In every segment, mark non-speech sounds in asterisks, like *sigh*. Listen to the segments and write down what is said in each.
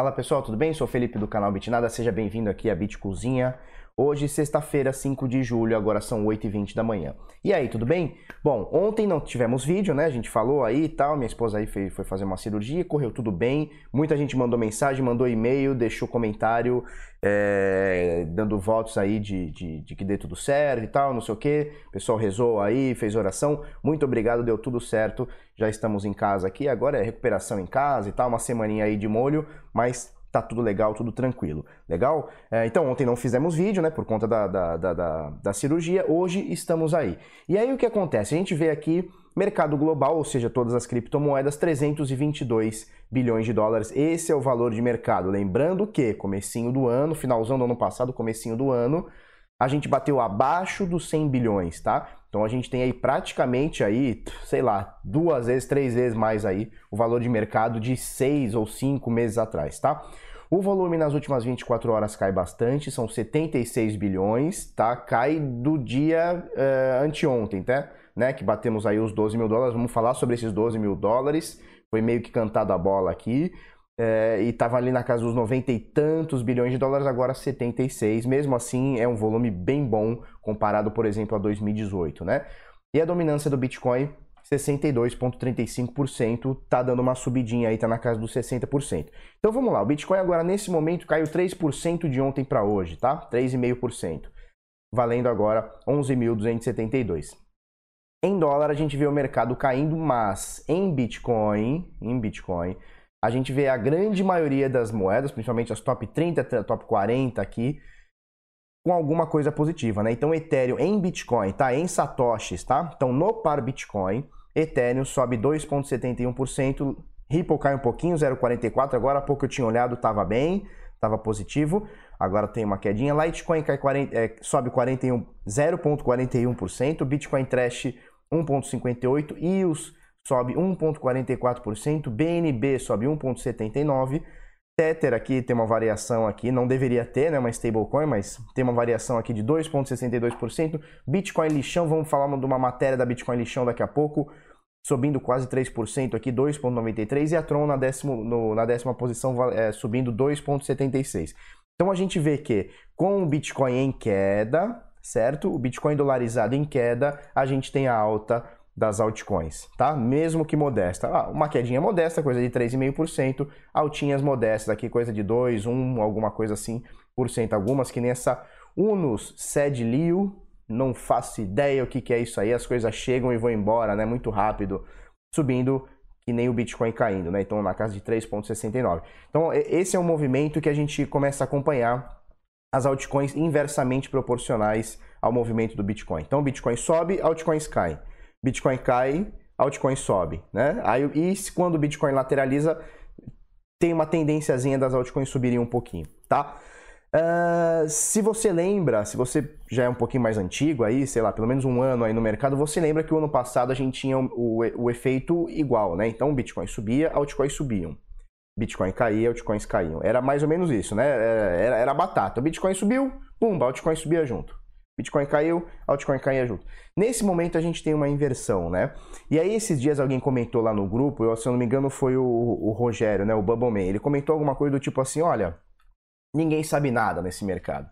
Fala pessoal, tudo bem? Sou o Felipe do canal Bitnada, seja bem-vindo aqui à Bit Cozinha. Hoje, sexta-feira, 5 de julho, agora são 8h20 da manhã. E aí, tudo bem? Bom, ontem não tivemos vídeo, né? A gente falou aí e tal, minha esposa aí foi, foi fazer uma cirurgia, correu tudo bem. Muita gente mandou mensagem, mandou e-mail, deixou comentário, é, dando votos aí de, de, de, que dê tudo certo e tal, não sei o que. O pessoal rezou aí, fez oração. Muito obrigado, deu tudo certo. Já estamos em casa aqui, agora é recuperação em casa e tal, uma semaninha aí de molho, mas tá tudo legal, tudo tranquilo. Legal? É, então, ontem não fizemos vídeo, né, por conta da, da, da, da, da cirurgia, hoje estamos aí. E aí o que acontece? A gente vê aqui mercado global, ou seja, todas as criptomoedas, 322 bilhões de dólares. Esse é o valor de mercado. Lembrando que comecinho do ano, finalzão do ano passado, comecinho do ano, a gente bateu abaixo dos 100 bilhões, tá? Então a gente tem aí praticamente aí, sei lá, duas vezes, três vezes mais aí o valor de mercado de seis ou cinco meses atrás, tá? O volume nas últimas 24 horas cai bastante, são 76 bilhões, tá? Cai do dia uh, anteontem, tá? Né? Que batemos aí os 12 mil dólares. Vamos falar sobre esses 12 mil dólares. Foi meio que cantado a bola aqui é, e estava ali na casa dos 90 e tantos bilhões de dólares, agora 76. Mesmo assim, é um volume bem bom comparado, por exemplo, a 2018, né? E a dominância do Bitcoin, 62,35%, tá dando uma subidinha aí, tá na casa dos 60%. Então vamos lá, o Bitcoin agora nesse momento caiu 3% de ontem para hoje, tá? 3,5%, valendo agora 11.272. Em dólar a gente vê o mercado caindo, mas em Bitcoin, em Bitcoin, a gente vê a grande maioria das moedas, principalmente as top 30, top 40 aqui, com alguma coisa positiva, né? Então, Ethereum em Bitcoin, tá? Em satoshis, tá? Então, no par Bitcoin, Ethereum sobe 2,71%, Ripple cai um pouquinho, 0,44%, agora há pouco eu tinha olhado, estava bem, estava positivo, agora tem uma quedinha, Litecoin cai 40, é, sobe 41, 0,41%, Bitcoin Trash 1,58% e os sobe 1,44%, BNB sobe 1,79%, Tether aqui tem uma variação aqui, não deveria ter, né, uma stablecoin, mas tem uma variação aqui de 2,62%, Bitcoin lixão, vamos falar de uma matéria da Bitcoin lixão daqui a pouco, subindo quase 3% aqui, 2,93%, e a Tron na, décimo, no, na décima posição é, subindo 2,76%. Então a gente vê que com o Bitcoin em queda, certo? O Bitcoin dolarizado em queda, a gente tem a alta das altcoins, tá? Mesmo que modesta. Ah, uma quedinha modesta, coisa de 3,5%, altinhas modestas aqui, coisa de 2, 1, alguma coisa assim, por cento. Algumas que nem essa Unus Sed não faço ideia o que, que é isso aí, as coisas chegam e vão embora, né? Muito rápido, subindo que nem o Bitcoin caindo, né? Então na casa de 3,69. Então esse é um movimento que a gente começa a acompanhar as altcoins inversamente proporcionais ao movimento do Bitcoin. Então o Bitcoin sobe, altcoins caem. Bitcoin cai, altcoin sobe, né? Aí, e quando o Bitcoin lateraliza, tem uma tendênciazinha das altcoins subirem um pouquinho, tá? Uh, se você lembra, se você já é um pouquinho mais antigo aí, sei lá, pelo menos um ano aí no mercado, você lembra que o ano passado a gente tinha o, o, o efeito igual, né? Então, o Bitcoin subia, altcoins subiam. Bitcoin caía, altcoins caíam. Era mais ou menos isso, né? Era, era batata. O Bitcoin subiu, pum, altcoin subia junto. Bitcoin caiu, altcoin caía junto. Nesse momento a gente tem uma inversão, né? E aí esses dias alguém comentou lá no grupo, eu, se eu não me engano foi o, o Rogério, né, o Bubbleman, ele comentou alguma coisa do tipo assim, olha, ninguém sabe nada nesse mercado.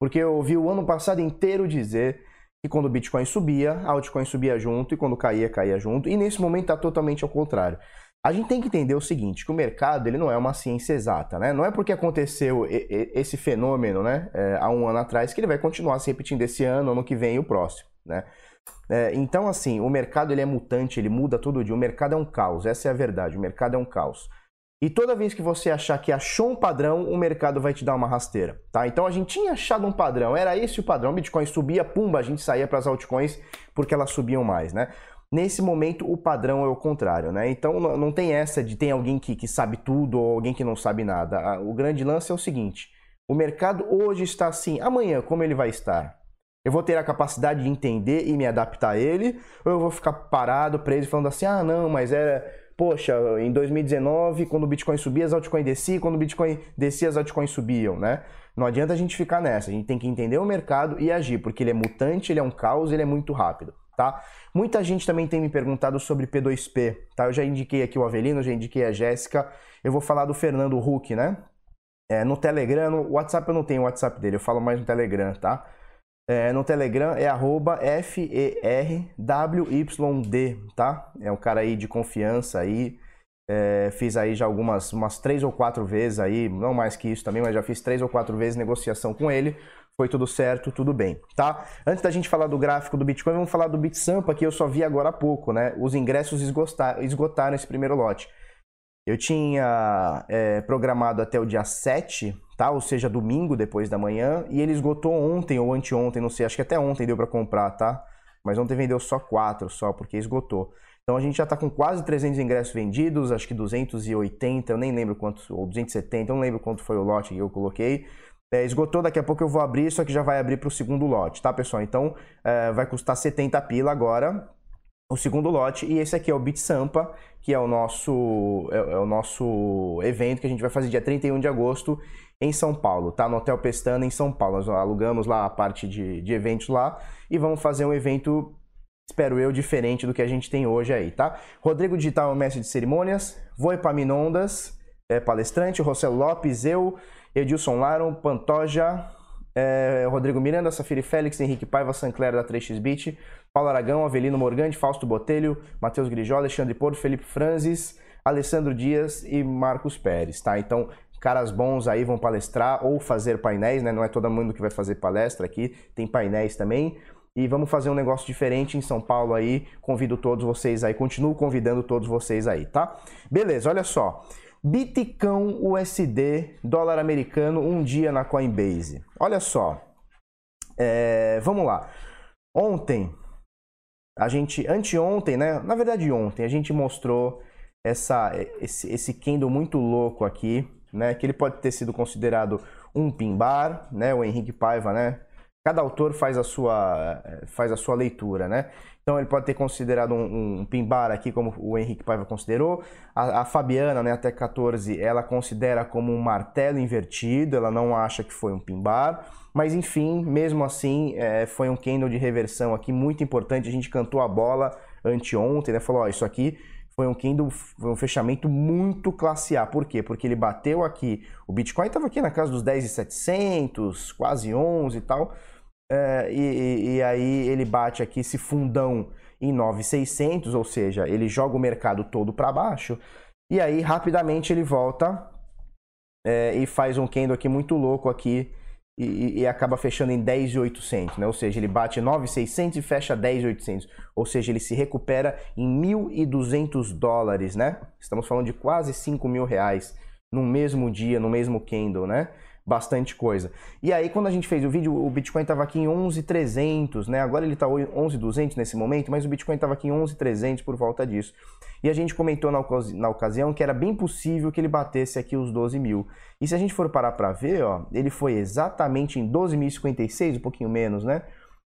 Porque eu ouvi o ano passado inteiro dizer que quando o Bitcoin subia, altcoin subia junto e quando caía, caía junto. E nesse momento está totalmente ao contrário. A gente tem que entender o seguinte, que o mercado ele não é uma ciência exata, né? Não é porque aconteceu esse fenômeno, né, é, há um ano atrás, que ele vai continuar se repetindo esse ano, ano que vem e o próximo, né? É, então, assim, o mercado ele é mutante, ele muda todo dia. O mercado é um caos, essa é a verdade. O mercado é um caos. E toda vez que você achar que achou um padrão, o mercado vai te dar uma rasteira, tá? Então a gente tinha achado um padrão, era esse o padrão, Bitcoin subia, pumba, a gente saía para as altcoins porque elas subiam mais, né? Nesse momento, o padrão é o contrário, né? Então não tem essa de tem alguém que, que sabe tudo ou alguém que não sabe nada. O grande lance é o seguinte: o mercado hoje está assim, amanhã, como ele vai estar? Eu vou ter a capacidade de entender e me adaptar a ele, ou eu vou ficar parado, preso, falando assim: ah, não, mas era. Poxa, em 2019, quando o Bitcoin subia, as altcoins desciam, quando o Bitcoin descia, as altcoins subiam, né? Não adianta a gente ficar nessa, a gente tem que entender o mercado e agir, porque ele é mutante, ele é um caos, ele é muito rápido tá? Muita gente também tem me perguntado sobre P2P, tá? Eu já indiquei aqui o Avelino, já indiquei a Jéssica. Eu vou falar do Fernando Huck, né? É, no Telegram, no WhatsApp eu não tenho o WhatsApp dele, eu falo mais no Telegram, tá? É, no Telegram é arroba F-E-R-W-Y-D, tá? É um cara aí de confiança aí. É, fiz aí já algumas, umas três ou quatro vezes aí, não mais que isso também, mas já fiz três ou quatro vezes negociação com ele. Foi tudo certo, tudo bem, tá? Antes da gente falar do gráfico do Bitcoin, vamos falar do BitSampa, que eu só vi agora há pouco, né? Os ingressos esgotaram, esse primeiro lote. Eu tinha é, programado até o dia 7, tá? Ou seja, domingo depois da manhã, e ele esgotou ontem ou anteontem, não sei, acho que até ontem deu para comprar, tá? Mas ontem vendeu só 4 só, porque esgotou. Então a gente já está com quase 300 ingressos vendidos, acho que 280, eu nem lembro quanto, ou 270, eu não lembro quanto foi o lote que eu coloquei. É, esgotou, daqui a pouco eu vou abrir, só que já vai abrir para o segundo lote, tá pessoal? Então é, vai custar 70 pila agora, o segundo lote, e esse aqui é o Bit Sampa, que é o nosso é, é, o nosso evento que a gente vai fazer dia 31 de agosto em São Paulo, tá? No Hotel Pestana em São Paulo. Nós alugamos lá a parte de, de eventos lá e vamos fazer um evento espero eu, diferente do que a gente tem hoje aí, tá? Rodrigo Digital é o mestre de cerimônias, Voi Paminondas é palestrante, Rossello Lopes, eu, Edilson Laron, Pantoja, é, Rodrigo Miranda, Safiri Félix, Henrique Paiva, Sancler da 3xBit, Paulo Aragão, Avelino Morgante, Fausto Botelho, Matheus Grijó, Alexandre Porto, Felipe Franzis, Alessandro Dias e Marcos Pérez, tá? Então, caras bons aí vão palestrar ou fazer painéis, né? Não é todo mundo que vai fazer palestra aqui, tem painéis também e vamos fazer um negócio diferente em São Paulo aí. Convido todos vocês aí, continuo convidando todos vocês aí, tá? Beleza, olha só. Bitcão USD, dólar americano, um dia na Coinbase. Olha só. É, vamos lá. Ontem, a gente, anteontem, né? Na verdade, ontem, a gente mostrou essa, esse, esse candle muito louco aqui, né? Que ele pode ter sido considerado um pin-bar, né? O Henrique Paiva, né? Cada autor faz a sua, faz a sua leitura, né? Então ele pode ter considerado um, um pimbar aqui, como o Henrique Paiva considerou. A, a, Fabiana, né, até 14, ela considera como um martelo invertido, ela não acha que foi um pimbar. Mas enfim, mesmo assim, é, foi um candle de reversão aqui muito importante. A gente cantou a bola anteontem, né? Falou, ó, isso aqui foi um foi um fechamento muito classe A. Por quê? Porque ele bateu aqui, o Bitcoin estava aqui na casa dos 10,700, quase 11 e tal. É, e, e, aí ele bate aqui esse fundão em 9,600, ou seja, ele joga o mercado todo para baixo. E aí rapidamente ele volta é, e faz um candle aqui muito louco aqui e, e, acaba fechando em 10,800, né? Ou seja, ele bate 9,600 e fecha 10,800. Ou seja, ele se recupera em 1.200 dólares, né? Estamos falando de quase 5 mil reais no mesmo dia, no mesmo candle, né? Bastante coisa. E aí, quando a gente fez o vídeo, o Bitcoin estava aqui em 11.300, né? Agora ele está 11.200 nesse momento, mas o Bitcoin estava aqui em 11.300 por volta disso. E a gente comentou na, ocasi na ocasião que era bem possível que ele batesse aqui os 12 mil. E se a gente for parar para ver, ó, ele foi exatamente em 12.056, um pouquinho menos, né?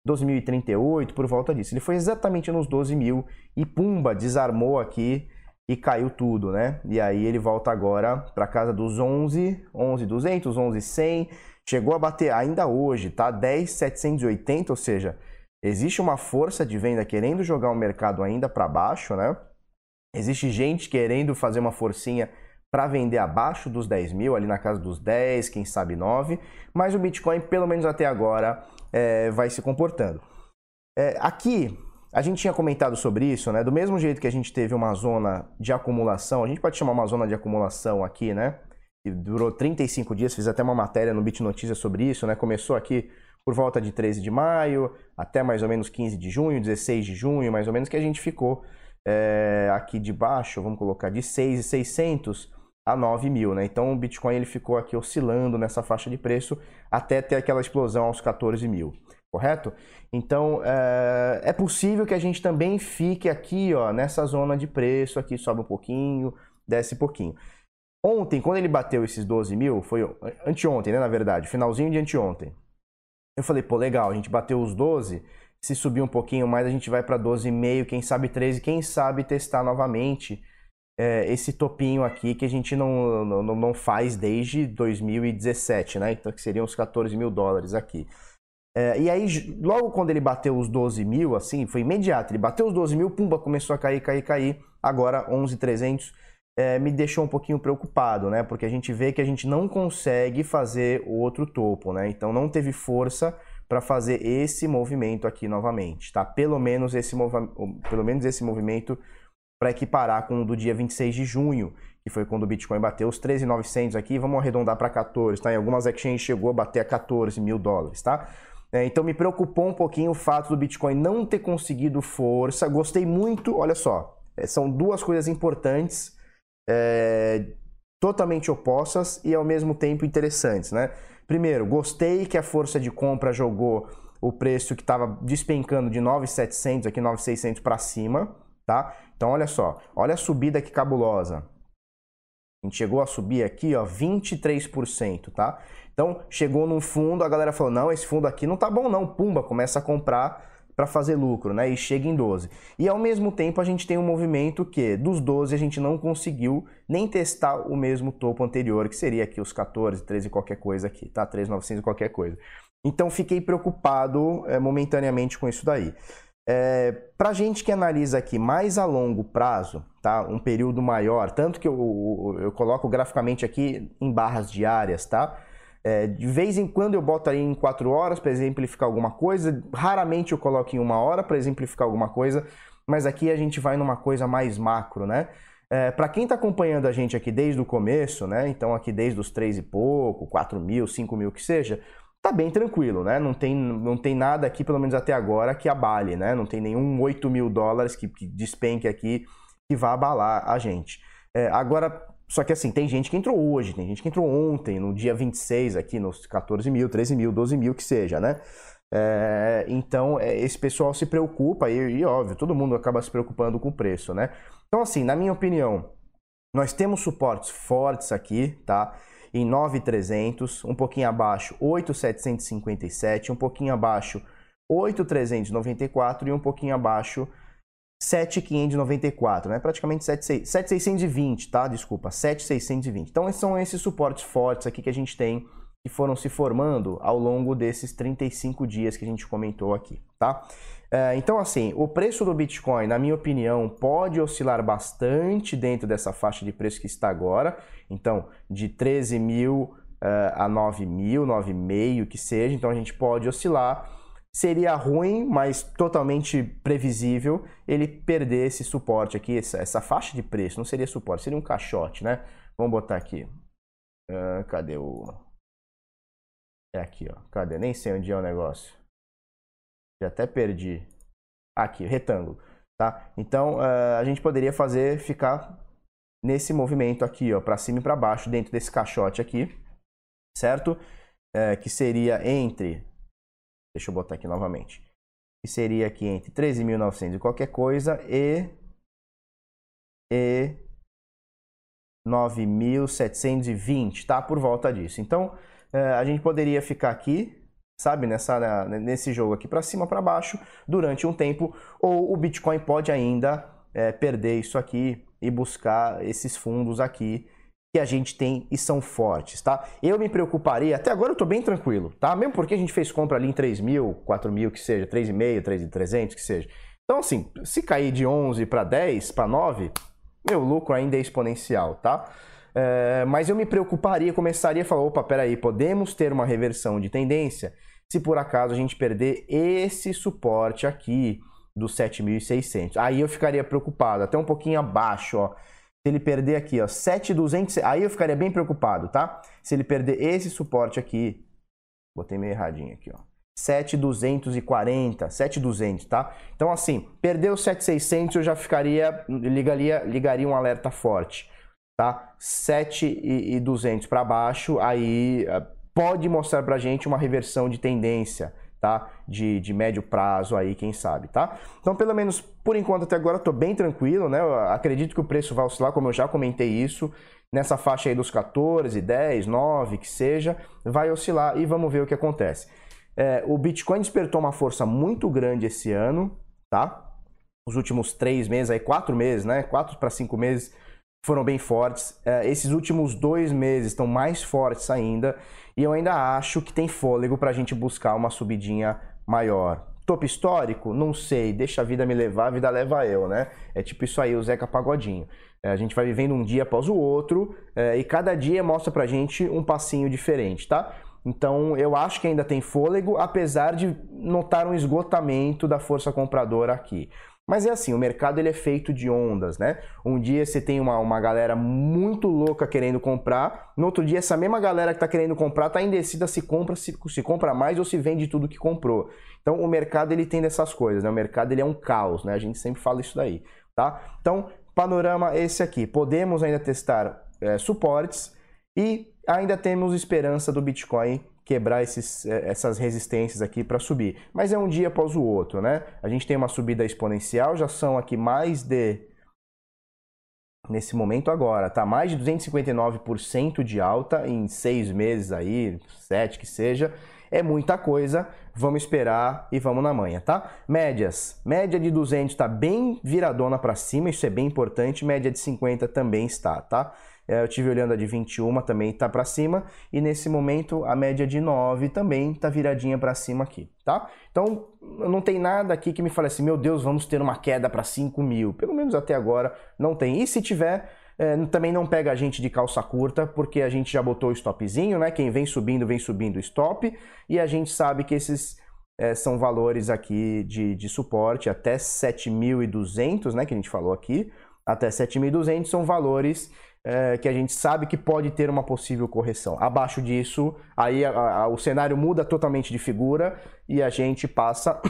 12.038, por volta disso. Ele foi exatamente nos 12 mil e pumba, desarmou aqui e caiu tudo, né? E aí ele volta agora para casa dos 11, 11 200, 11 100, chegou a bater ainda hoje, tá? 10 780, ou seja, existe uma força de venda querendo jogar o mercado ainda para baixo, né? Existe gente querendo fazer uma forcinha para vender abaixo dos 10 mil, ali na casa dos 10, quem sabe 9, mas o Bitcoin, pelo menos até agora, é, vai se comportando. É, aqui a gente tinha comentado sobre isso, né? Do mesmo jeito que a gente teve uma zona de acumulação, a gente pode chamar uma zona de acumulação aqui, né? Que durou 35 dias, fiz até uma matéria no Bit Notícias sobre isso, né? Começou aqui por volta de 13 de maio até mais ou menos 15 de junho, 16 de junho, mais ou menos, que a gente ficou é, aqui de baixo, vamos colocar de 6,600 a 9 mil, né? Então o Bitcoin ele ficou aqui oscilando nessa faixa de preço até ter aquela explosão aos 14 mil correto? Então é, é, possível que a gente também fique aqui, ó, nessa zona de preço, aqui sobe um pouquinho, desce um pouquinho. Ontem, quando ele bateu esses 12 mil, foi anteontem, né, na verdade, finalzinho de anteontem. Eu falei, pô, legal, a gente bateu os 12, se subir um pouquinho mais, a gente vai para 12,5, quem sabe 13, quem sabe testar novamente é, esse topinho aqui que a gente não, não, não faz desde 2017, né? Então, que seriam os 14 mil dólares aqui. É, e aí, logo quando ele bateu os 12 mil, assim, foi imediato. Ele bateu os 12 mil, pumba, começou a cair, cair, cair. Agora, 11,300. é, me deixou um pouquinho preocupado, né? Porque a gente vê que a gente não consegue fazer outro topo, né? Então não teve força para fazer esse movimento aqui novamente, tá? Pelo menos esse, pelo menos esse movimento para equiparar com o do dia 26 de junho, que foi quando o Bitcoin bateu os 13.900 aqui, vamos arredondar para 14, tá? Em algumas exchanges chegou a bater a 14 mil dólares, tá? É, então me preocupou um pouquinho o fato do Bitcoin não ter conseguido força. Gostei muito, olha só, é, são duas coisas importantes, é, totalmente opostas e ao mesmo tempo interessantes, né? Primeiro, gostei que a força de compra jogou o preço que estava despencando de 9,700 aqui 9,600 para cima, tá? Então olha só, olha a subida que cabulosa. A gente chegou a subir aqui, ó, 23%, tá? Então chegou num fundo, a galera falou: "Não, esse fundo aqui não tá bom não". Pumba, começa a comprar para fazer lucro, né? E chega em 12. E ao mesmo tempo a gente tem um movimento que dos 12 a gente não conseguiu nem testar o mesmo topo anterior, que seria aqui os 14, 13 qualquer coisa aqui, tá? 3.900 qualquer coisa. Então fiquei preocupado é, momentaneamente com isso daí. É, para gente que analisa aqui mais a longo prazo, tá? Um período maior, tanto que eu, eu, eu coloco graficamente aqui em barras diárias, tá? É, de vez em quando eu boto aí em 4 horas para exemplificar alguma coisa, raramente eu coloco em uma hora para exemplificar alguma coisa, mas aqui a gente vai numa coisa mais macro, né? É, para quem está acompanhando a gente aqui desde o começo, né? Então aqui desde os 3 e pouco, 4 mil, 5 mil que seja, tá bem tranquilo, né? Não tem, não tem nada aqui, pelo menos até agora, que abale, né? Não tem nenhum 8 mil dólares que, que despenque aqui que vá abalar a gente. É, agora, só que assim, tem gente que entrou hoje, tem gente que entrou ontem, no dia 26 aqui, nos 14 mil, 13 mil, 12 mil, que seja, né? É, então, é, esse pessoal se preocupa e, e, óbvio, todo mundo acaba se preocupando com o preço, né? Então, assim, na minha opinião, nós temos suportes fortes aqui, tá? Em 9,300, um pouquinho abaixo, 8,757, um pouquinho abaixo, 8,394 e um pouquinho abaixo, 7,594, né? Praticamente 7,620, tá? Desculpa, 7,620. Então, são esses suportes fortes aqui que a gente tem que foram se formando ao longo desses 35 dias que a gente comentou aqui, tá? É, então, assim, o preço do Bitcoin, na minha opinião, pode oscilar bastante dentro dessa faixa de preço que está agora. Então, de 13 mil uh, a 9 mil, 9,5 que seja. Então, a gente pode oscilar seria ruim, mas totalmente previsível ele perder esse suporte aqui, essa, essa, faixa de preço. Não seria suporte, seria um caixote, né? Vamos botar aqui. Uh, cadê o. É aqui, ó. Cadê? Nem sei onde é o negócio. Já até perdi. Aqui, retângulo. Tá? Então uh, a gente poderia fazer ficar nesse movimento aqui, ó, para cima e para baixo, dentro desse caixote aqui, certo? Uh, que seria entre Deixa eu botar aqui novamente. Que seria aqui entre 13.900 e qualquer coisa e, e 9.720, tá? Por volta disso. Então, é, a gente poderia ficar aqui, sabe, nessa, nesse jogo aqui para cima, para baixo, durante um tempo, ou o Bitcoin pode ainda é, perder isso aqui e buscar esses fundos aqui que a gente tem e são fortes, tá? Eu me preocuparia, até agora eu tô bem tranquilo, tá? Mesmo porque a gente fez compra ali em 3 mil, 4 mil, que seja, 3,5, 3,300, que seja. Então, assim, se cair de 11 para 10, para 9, meu lucro ainda é exponencial, tá? É, mas eu me preocuparia, começaria a falar, opa, peraí, podemos ter uma reversão de tendência se por acaso a gente perder esse suporte aqui dos 7.600. Aí eu ficaria preocupado, até um pouquinho abaixo, ó. Se ele perder aqui, ó, 7,200, aí eu ficaria bem preocupado, tá? Se ele perder esse suporte aqui, botei meio erradinho aqui, ó. 7,240, 7,200, tá? Então, assim, perdeu 7,600, eu já ficaria, ligaria, ligaria um alerta forte, tá? 7,200 para baixo, aí eh, pode mostrar pra gente uma reversão de tendência, tá? De, de médio prazo aí, quem sabe, tá? Então, pelo menos por enquanto até agora estou bem tranquilo, né? Eu acredito que o preço vai oscilar, como eu já comentei isso, nessa faixa aí dos 14, 10, 9, que seja, vai oscilar e vamos ver o que acontece. É, o Bitcoin despertou uma força muito grande esse ano, tá? Os últimos três meses, aí quatro meses, né? Quatro para cinco meses foram bem fortes. É, esses últimos dois meses estão mais fortes ainda. E eu ainda acho que tem fôlego para a gente buscar uma subidinha maior, Topo histórico? Não sei. Deixa a vida me levar, a vida leva eu, né? É tipo isso aí, o Zeca Pagodinho. É, a gente vai vivendo um dia após o outro é, e cada dia mostra pra gente um passinho diferente, tá? Então eu acho que ainda tem fôlego, apesar de notar um esgotamento da força compradora aqui. Mas é assim, o mercado ele é feito de ondas, né? Um dia você tem uma, uma galera muito louca querendo comprar, no outro dia essa mesma galera que está querendo comprar está indecida se compra, se, se compra mais ou se vende tudo que comprou. Então o mercado ele tem dessas coisas, né? O mercado ele é um caos, né? A gente sempre fala isso daí, tá? Então, panorama esse aqui. Podemos ainda testar é, suportes e ainda temos esperança do Bitcoin quebrar esses, é, essas resistências aqui para subir. Mas é um dia após o outro, né? A gente tem uma subida exponencial, já são aqui mais de nesse momento agora, tá? Mais de 259% de alta em seis meses aí, sete que seja. É muita coisa, vamos esperar e vamos na manhã, tá? Médias. Média de 200 está bem viradona para cima, isso é bem importante. Média de 50 também está, tá? É, eu tive olhando a de 21 também está para cima e nesse momento a média de 9 também está viradinha para cima aqui, tá? Então não tem nada aqui que me fale assim, meu Deus, vamos ter uma queda para 5 mil. Pelo menos até agora não tem. E se tiver, é, também não pega a gente de calça curta, porque a gente já botou o stopzinho, né? Quem vem subindo, vem subindo stop, e a gente sabe que esses é, são valores aqui de, de suporte até 7.200, né? Que a gente falou aqui, até 7.200 são valores é, que a gente sabe que pode ter uma possível correção. Abaixo disso, aí a, a, o cenário muda totalmente de figura e a gente passa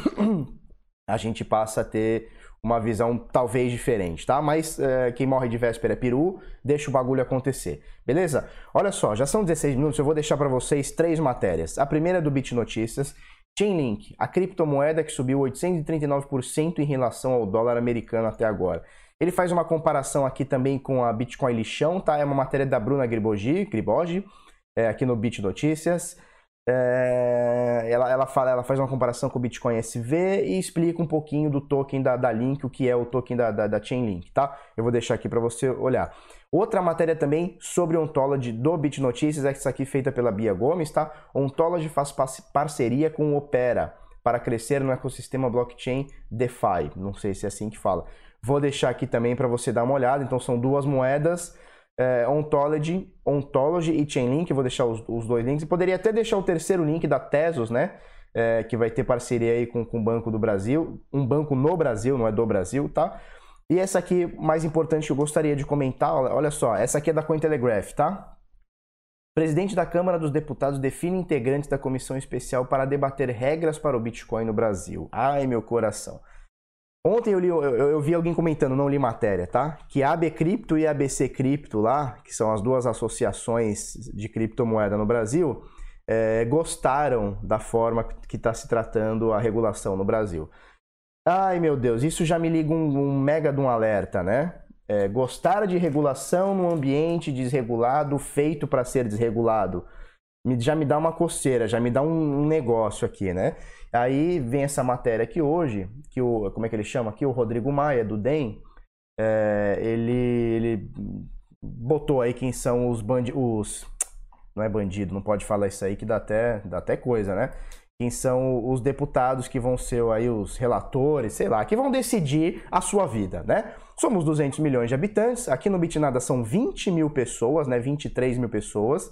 *clears throat* a gente passa a ter uma visão talvez diferente, tá? Mas é, quem morre de véspera é peru, deixa o bagulho acontecer, beleza? Olha só, já são 16 minutos, eu vou deixar para vocês três matérias. A primeira é do Bit Notícias, Chainlink, a criptomoeda que subiu 839% em relação ao dólar americano até agora. Ele faz uma comparação aqui também com a Bitcoin Lixão, tá? É uma matéria da Bruna Gribogi, Gribogi é, aqui no Bit Notícias. É, ela, ela, fala, ela faz uma comparação com o Bitcoin SV e explica um pouquinho do token da, da Link, o que é o token da, da, da Chainlink, tá? Eu vou deixar aqui para você olhar. Outra matéria também sobre Ontology do Bit Notícias, essa aqui feita pela Bia Gomes, tá? Ontology faz parceria com Opera para crescer no ecossistema blockchain DeFi. Não sei se é assim que fala. Vou deixar aqui também para você dar uma olhada. Então são duas moedas, é, Ontology, Ontology e Chainlink. Vou deixar os, os, dois links. E poderia até deixar o terceiro link da Tesos, né? É, que vai ter parceria aí com, com o Banco do Brasil. Um banco no Brasil, não é do Brasil, tá? E essa aqui, mais importante, eu gostaria de comentar, olha só, essa aqui é da Cointelegraph, tá? Presidente da Câmara dos Deputados define integrantes da comissão especial para debater regras para o Bitcoin no Brasil. Ai, meu coração. Ontem eu, li, eu, eu, vi alguém comentando, não li matéria, tá? Que a AB Cripto e a ABC Cripto lá, que são as duas associações de criptomoeda no Brasil, é, gostaram da forma que está se tratando a regulação no Brasil. Ai meu Deus, isso já me liga um, um mega de um alerta, né? É, gostar de regulação no ambiente desregulado, feito para ser desregulado, já me dá uma coceira, já me dá um, negócio aqui, né? Aí vem essa matéria aqui hoje, que o, como é que ele chama aqui? O Rodrigo Maia, do DEM, é, ele, ele botou aí quem são os bandidos, não é bandido, não pode falar isso aí que dá até, dá até coisa, né? Quem são os deputados que vão ser aí os relatores, sei lá, que vão decidir a sua vida, né? Somos 200 milhões de habitantes, aqui no Bitnada são 20 mil pessoas, né? 23 mil pessoas.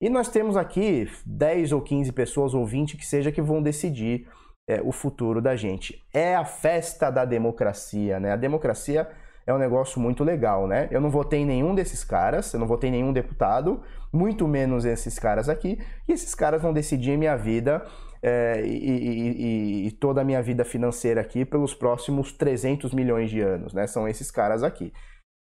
E nós temos aqui 10 ou 15 pessoas, ou 20 que seja, que vão decidir é, o futuro da gente. É a festa da democracia, né? A democracia é um negócio muito legal, né? Eu não votei em nenhum desses caras, eu não votei em nenhum deputado, muito menos esses caras aqui, e esses caras vão decidir minha vida é, e, e, e, toda a minha vida financeira aqui pelos próximos 300 milhões de anos, né? São esses caras aqui.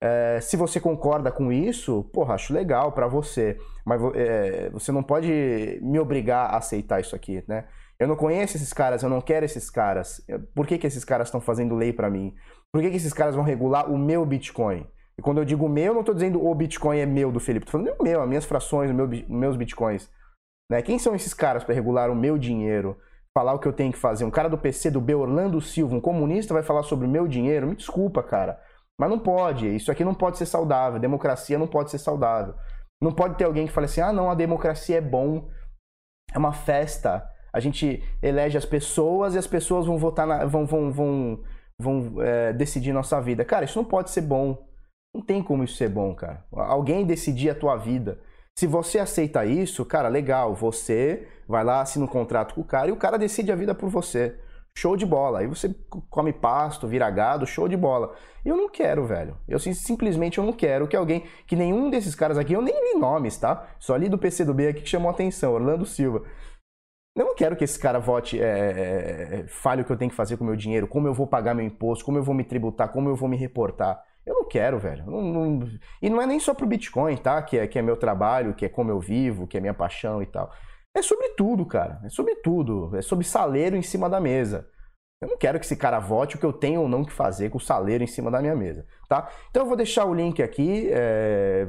É, se você concorda com isso, porra, acho legal para você, mas é, você não pode me obrigar a aceitar isso aqui, né? Eu não conheço esses caras, eu não quero esses caras. Por que, que esses caras estão fazendo lei para mim? Por que, que esses caras vão regular o meu Bitcoin? E quando eu digo meu, eu não estou dizendo o Bitcoin é meu do Felipe, estou falando meu, as minhas frações, meu, meus Bitcoins. Né? Quem são esses caras para regular o meu dinheiro? Falar o que eu tenho que fazer? Um cara do PC, do B, Orlando Silva, um comunista, vai falar sobre o meu dinheiro? Me desculpa, cara. Mas não pode, isso aqui não pode ser saudável, democracia não pode ser saudável. Não pode ter alguém que fale assim: ah, não, a democracia é bom, é uma festa, A gente elege as pessoas e as pessoas vão votar na, vão vão vão, vão é, decidir nossa vida. Cara, isso não pode ser bom. Não tem como isso ser bom, cara. Alguém decidir a tua vida. Se você aceita isso, cara, legal. Você vai lá, assina um contrato com o cara e o cara decide a vida por você. Show de bola. Aí você come pasto, vira gado, show de bola. Eu não quero, velho. Eu simplesmente eu não quero que alguém, que nenhum desses caras aqui, eu nem li nomes, tá? Só li do PCdoB aqui que chamou atenção, Orlando Silva. Eu não quero que esse cara vote, é, é, é, fale o que eu tenho que fazer com o meu dinheiro, como eu vou pagar meu imposto, como eu vou me tributar, como eu vou me reportar. Eu não quero, velho. Não, não... E não é nem só pro Bitcoin, tá? Que é, que é meu trabalho, que é como eu vivo, que é minha paixão e tal. É sobre tudo, cara. É sobre tudo. É sobre saleiro em cima da mesa. Eu não quero que esse cara vote o que eu tenho ou não que fazer com o saleiro em cima da minha mesa, tá? Então eu vou deixar o link aqui. É...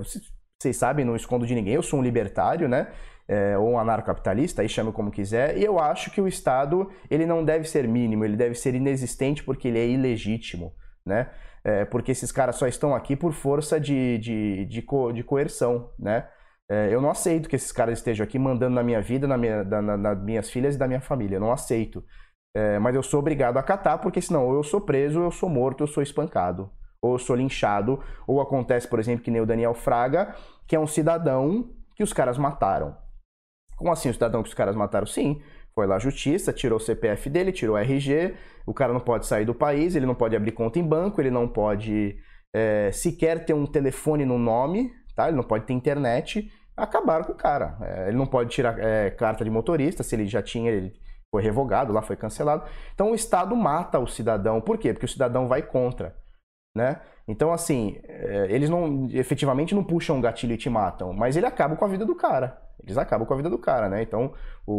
Vocês sabem, não escondo de ninguém. Eu sou um libertário, né? É, ou um anarcocapitalista, aí chame como quiser, e eu acho que o Estado ele não deve ser mínimo, ele deve ser inexistente porque ele é ilegítimo, né? É, porque esses caras só estão aqui por força de, de, de, co, de coerção, né? É, eu não aceito que esses caras estejam aqui mandando na minha vida, na minha, na, na, nas minhas filhas e da minha família. Eu não aceito. É, mas eu sou obrigado a acatar, porque senão ou eu sou preso, ou eu sou morto, ou eu sou espancado, ou eu sou linchado, ou acontece, por exemplo, que nem o Daniel Fraga, que é um cidadão que os caras mataram. Como assim o cidadão que os caras mataram? Sim, foi lá a justiça, tirou o CPF dele, tirou o RG, o cara não pode sair do país, ele não pode abrir conta em banco, ele não pode é, sequer ter um telefone no nome, tá? Ele não pode ter internet acabaram com o cara. É, ele não pode tirar é, carta de motorista, se ele já tinha, ele foi revogado, lá foi cancelado. Então o Estado mata o cidadão. Por quê? Porque o cidadão vai contra. Né? Então, assim, é, eles não efetivamente não puxam o gatilho e te matam, mas ele acaba com a vida do cara. Eles acabam com a vida do cara, né? Então, o,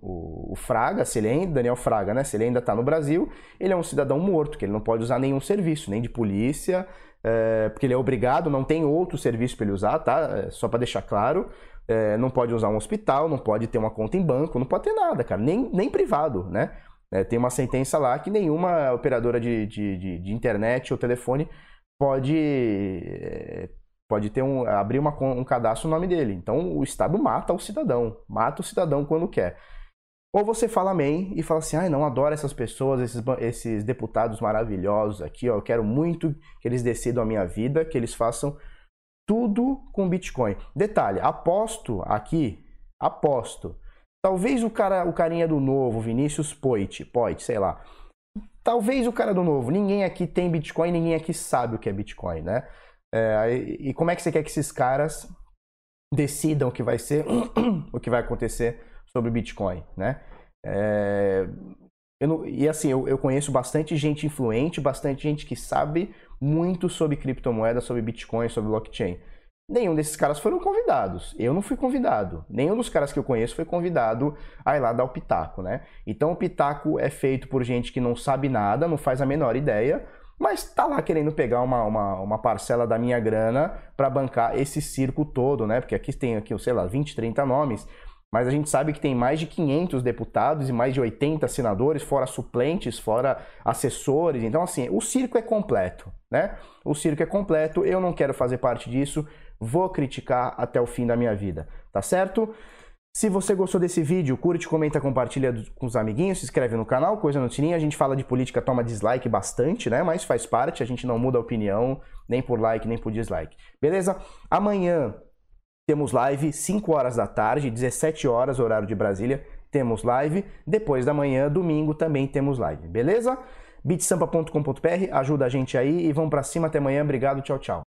o Fraga, se ele ainda, Daniel Fraga, né? Se ele ainda está no Brasil, ele é um cidadão morto, que ele não pode usar nenhum serviço, nem de polícia, é, porque ele é obrigado, não tem outro serviço para ele usar, tá? É, só para deixar claro. É, não pode usar um hospital, não pode ter uma conta em banco, não pode ter nada, cara, nem, nem privado, né? É, tem uma sentença lá que nenhuma operadora de, de, de, de internet ou telefone pode, pode ter um, abrir uma, um cadastro no nome dele. Então o Estado mata o cidadão, mata o cidadão quando quer. Ou você fala amém e fala assim, ai, ah, não, adoro essas pessoas, esses, esses deputados maravilhosos aqui, ó, eu quero muito que eles decidam a minha vida, que eles façam tudo com Bitcoin. Detalhe, aposto aqui, aposto, talvez o cara, o carinha do novo, Vinícius Poit, Poit, sei lá, talvez o cara do novo, ninguém aqui tem Bitcoin, ninguém aqui sabe o que é Bitcoin, né? É, e, como é que você quer que esses caras decidam o que vai ser, *clears throat* o que vai acontecer sobre Bitcoin, né? É, não, e assim, eu, eu, conheço bastante gente influente, bastante gente que sabe muito sobre criptomoedas, sobre Bitcoin, sobre blockchain. Nenhum desses caras foram convidados. Eu não fui convidado. Nenhum dos caras que eu conheço foi convidado a ir lá dar o pitaco, né? Então o pitaco é feito por gente que não sabe nada, não faz a menor ideia, mas tá lá querendo pegar uma, uma, uma parcela da minha grana para bancar esse circo todo, né? Porque aqui tem aqui, sei lá, 20, 30 nomes mas a gente sabe que tem mais de 500 deputados e mais de 80 senadores, fora suplentes, fora assessores. Então, assim, o circo é completo, né? O circo é completo, eu não quero fazer parte disso, vou criticar até o fim da minha vida, tá certo? Se você gostou desse vídeo, curte, comenta, compartilha com os amiguinhos, se inscreve no canal, coisa no sininho. A gente fala de política, toma dislike bastante, né? Mas faz parte, a gente não muda a opinião, nem por like, nem por dislike. Beleza? Amanhã temos live 5 horas da tarde, 17 horas, horário de Brasília, temos live. Depois da manhã, domingo, também temos live, beleza? bitsampa.com.br, ajuda a gente aí e vamos para cima até amanhã. Obrigado, tchau, tchau.